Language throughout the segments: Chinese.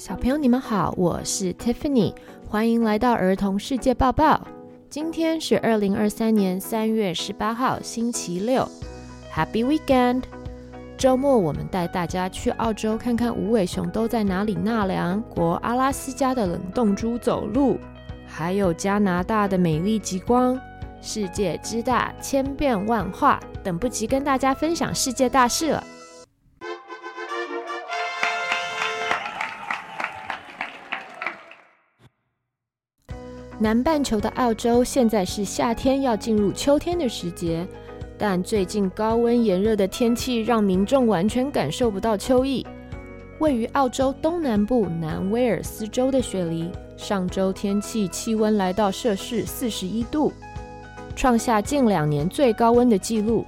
小朋友，你们好，我是 Tiffany，欢迎来到儿童世界报报。今天是二零二三年三月十八号，星期六，Happy Weekend！周末我们带大家去澳洲看看无尾熊都在哪里纳凉，国阿拉斯加的冷冻猪走路，还有加拿大的美丽极光。世界之大，千变万化，等不及跟大家分享世界大事了。南半球的澳洲现在是夏天要进入秋天的时节，但最近高温炎热的天气让民众完全感受不到秋意。位于澳洲东南部南威尔斯州的雪梨，上周天气气温来到摄氏四十一度，创下近两年最高温的纪录。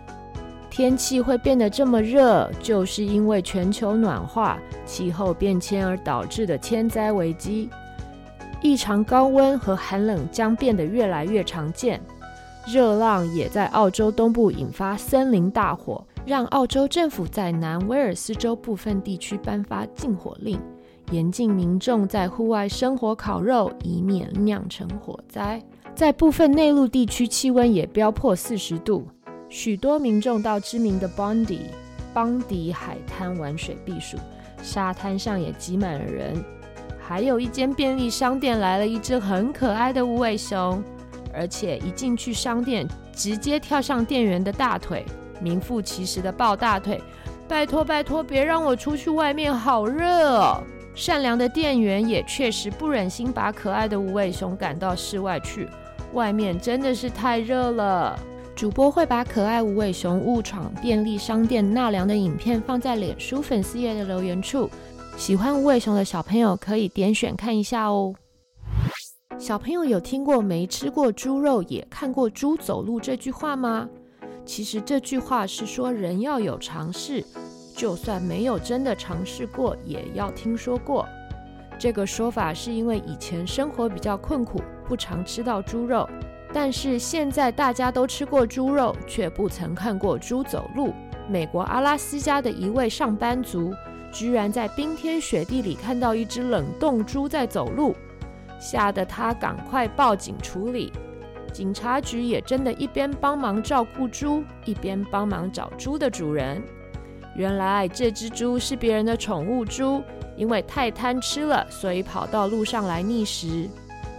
天气会变得这么热，就是因为全球暖化、气候变迁而导致的天灾危机。异常高温和寒冷将变得越来越常见，热浪也在澳洲东部引发森林大火，让澳洲政府在南威尔斯州部分地区颁发禁火令，严禁民众在户外生火烤肉，以免酿成火灾。在部分内陆地区，气温也飙破四十度，许多民众到知名的 Bondi 邦迪海滩玩水避暑，沙滩上也挤满了人。还有一间便利商店来了一只很可爱的无尾熊，而且一进去商店，直接跳上店员的大腿，名副其实的抱大腿。拜托拜托，别让我出去外面，好热哦！善良的店员也确实不忍心把可爱的无尾熊赶到室外去，外面真的是太热了。主播会把可爱无尾熊误闯便利商店纳凉的影片放在脸书粉丝页的留言处。喜欢无尾熊的小朋友可以点选看一下哦。小朋友有听过“没吃过猪肉也看过猪走路”这句话吗？其实这句话是说人要有尝试，就算没有真的尝试过，也要听说过。这个说法是因为以前生活比较困苦，不常吃到猪肉。但是现在大家都吃过猪肉，却不曾看过猪走路。美国阿拉斯加的一位上班族。居然在冰天雪地里看到一只冷冻猪在走路，吓得他赶快报警处理。警察局也真的一边帮忙照顾猪，一边帮忙找猪的主人。原来这只猪是别人的宠物猪，因为太贪吃了，所以跑到路上来觅食。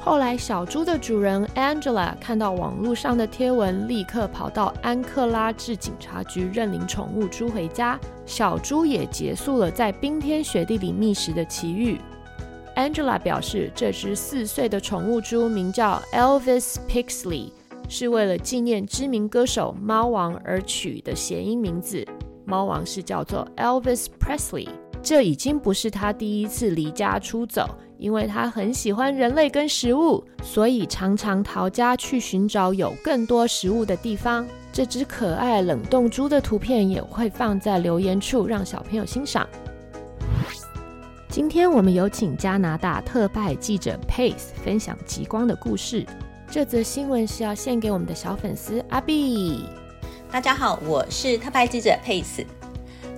后来，小猪的主人 Angela 看到网络上的贴文，立刻跑到安克拉治警察局认领宠物猪回家。小猪也结束了在冰天雪地里觅食的奇遇。Angela 表示，这只四岁的宠物猪名叫 Elvis Pixley，是为了纪念知名歌手猫王而取的谐音名字。猫王是叫做 Elvis Presley。这已经不是他第一次离家出走。因为他很喜欢人类跟食物，所以常常逃家去寻找有更多食物的地方。这只可爱冷冻猪的图片也会放在留言处，让小朋友欣赏。今天我们有请加拿大特派记者 Pace 分享极光的故事。这则新闻是要献给我们的小粉丝阿碧。大家好，我是特派记者 Pace。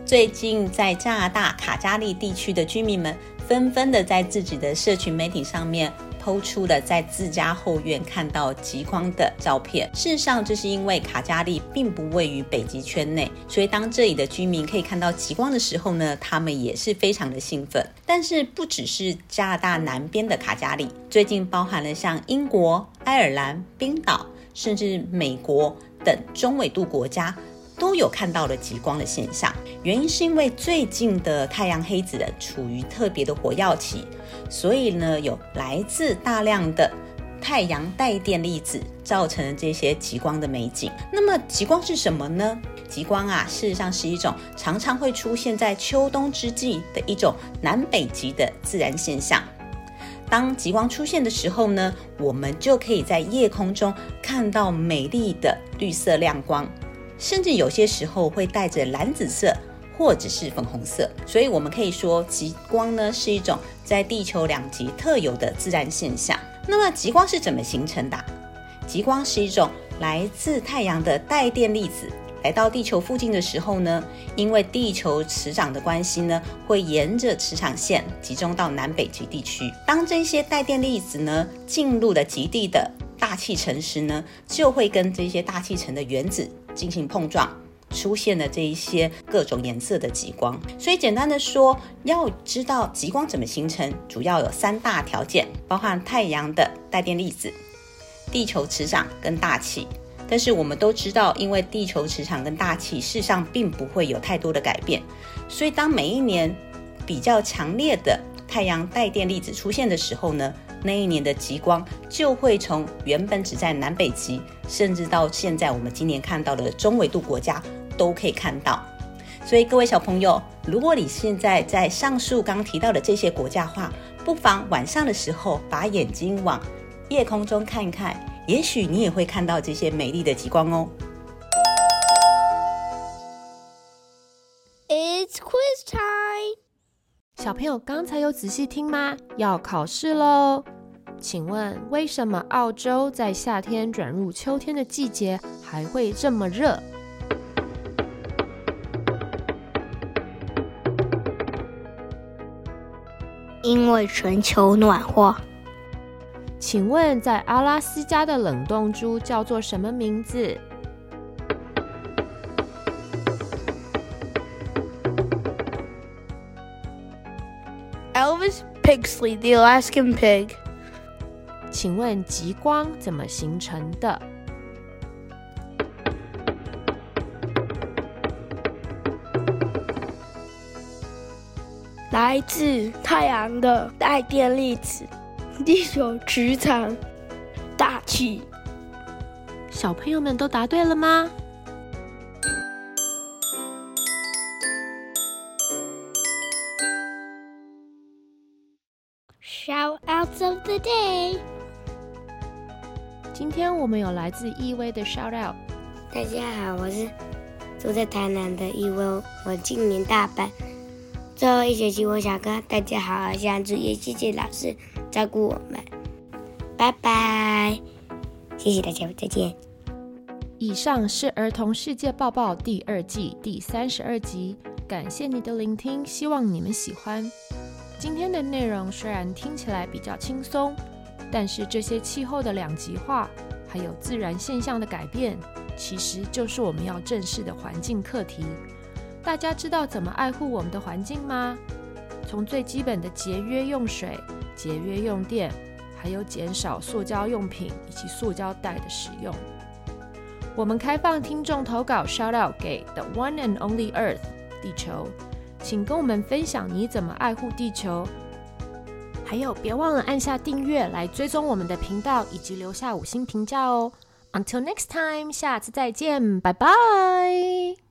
最近在加拿大卡加利地区的居民们。纷纷的在自己的社群媒体上面抛出了在自家后院看到极光的照片。事实上，这是因为卡加利并不位于北极圈内，所以当这里的居民可以看到极光的时候呢，他们也是非常的兴奋。但是，不只是加拿大南边的卡加利，最近包含了像英国、爱尔兰、冰岛，甚至美国等中纬度国家。都有看到了极光的现象，原因是因为最近的太阳黑子处于特别的火药期，所以呢，有来自大量的太阳带电粒子造成了这些极光的美景。那么极光是什么呢？极光啊，事实上是一种常常会出现在秋冬之际的一种南北极的自然现象。当极光出现的时候呢，我们就可以在夜空中看到美丽的绿色亮光。甚至有些时候会带着蓝紫色或者是粉红色，所以我们可以说极光呢是一种在地球两极特有的自然现象。那么极光是怎么形成的？极光是一种来自太阳的带电粒子来到地球附近的时候呢，因为地球磁场的关系呢，会沿着磁场线集中到南北极地区。当这些带电粒子呢进入了极地的大气层时呢，就会跟这些大气层的原子进行碰撞，出现了这一些各种颜色的极光。所以简单的说，要知道极光怎么形成，主要有三大条件，包含太阳的带电粒子、地球磁场跟大气。但是我们都知道，因为地球磁场跟大气事实上并不会有太多的改变，所以当每一年比较强烈的太阳带电粒子出现的时候呢，那一年的极光就会从原本只在南北极，甚至到现在我们今年看到的中纬度国家都可以看到。所以各位小朋友，如果你现在在上述刚提到的这些国家的话，不妨晚上的时候把眼睛往夜空中看一看。也许你也会看到这些美丽的极光哦。It's quiz time！小朋友刚才有仔细听吗？要考试喽！请问为什么澳洲在夏天转入秋天的季节还会这么热？因为全球暖化。请问，在阿拉斯加的冷冻猪叫做什么名字？Elvis Pigsley, the Alaskan pig。请问极光怎么形成的？来自太阳的带电粒子。地球磁场、大气，小朋友们都答对了吗？Shoutouts of the day，今天我们有来自易威的 Shoutout。大家好，我是住在台南的易威，我今年大班，最后一学期我想跟大家好好相处，也谢谢老师。照顾我们，拜拜！谢谢大家，再见。以上是《儿童世界报报》第二季第三十二集，感谢你的聆听，希望你们喜欢。今天的内容虽然听起来比较轻松，但是这些气候的两极化，还有自然现象的改变，其实就是我们要正视的环境课题。大家知道怎么爱护我们的环境吗？从最基本的节约用水。节约用电，还有减少塑胶用品以及塑胶袋的使用。我们开放听众投稿，shout out 给 The One and Only Earth 地球，请跟我们分享你怎么爱护地球。还有，别忘了按下订阅来追踪我们的频道，以及留下五星评价哦。Until next time，下次再见，拜拜。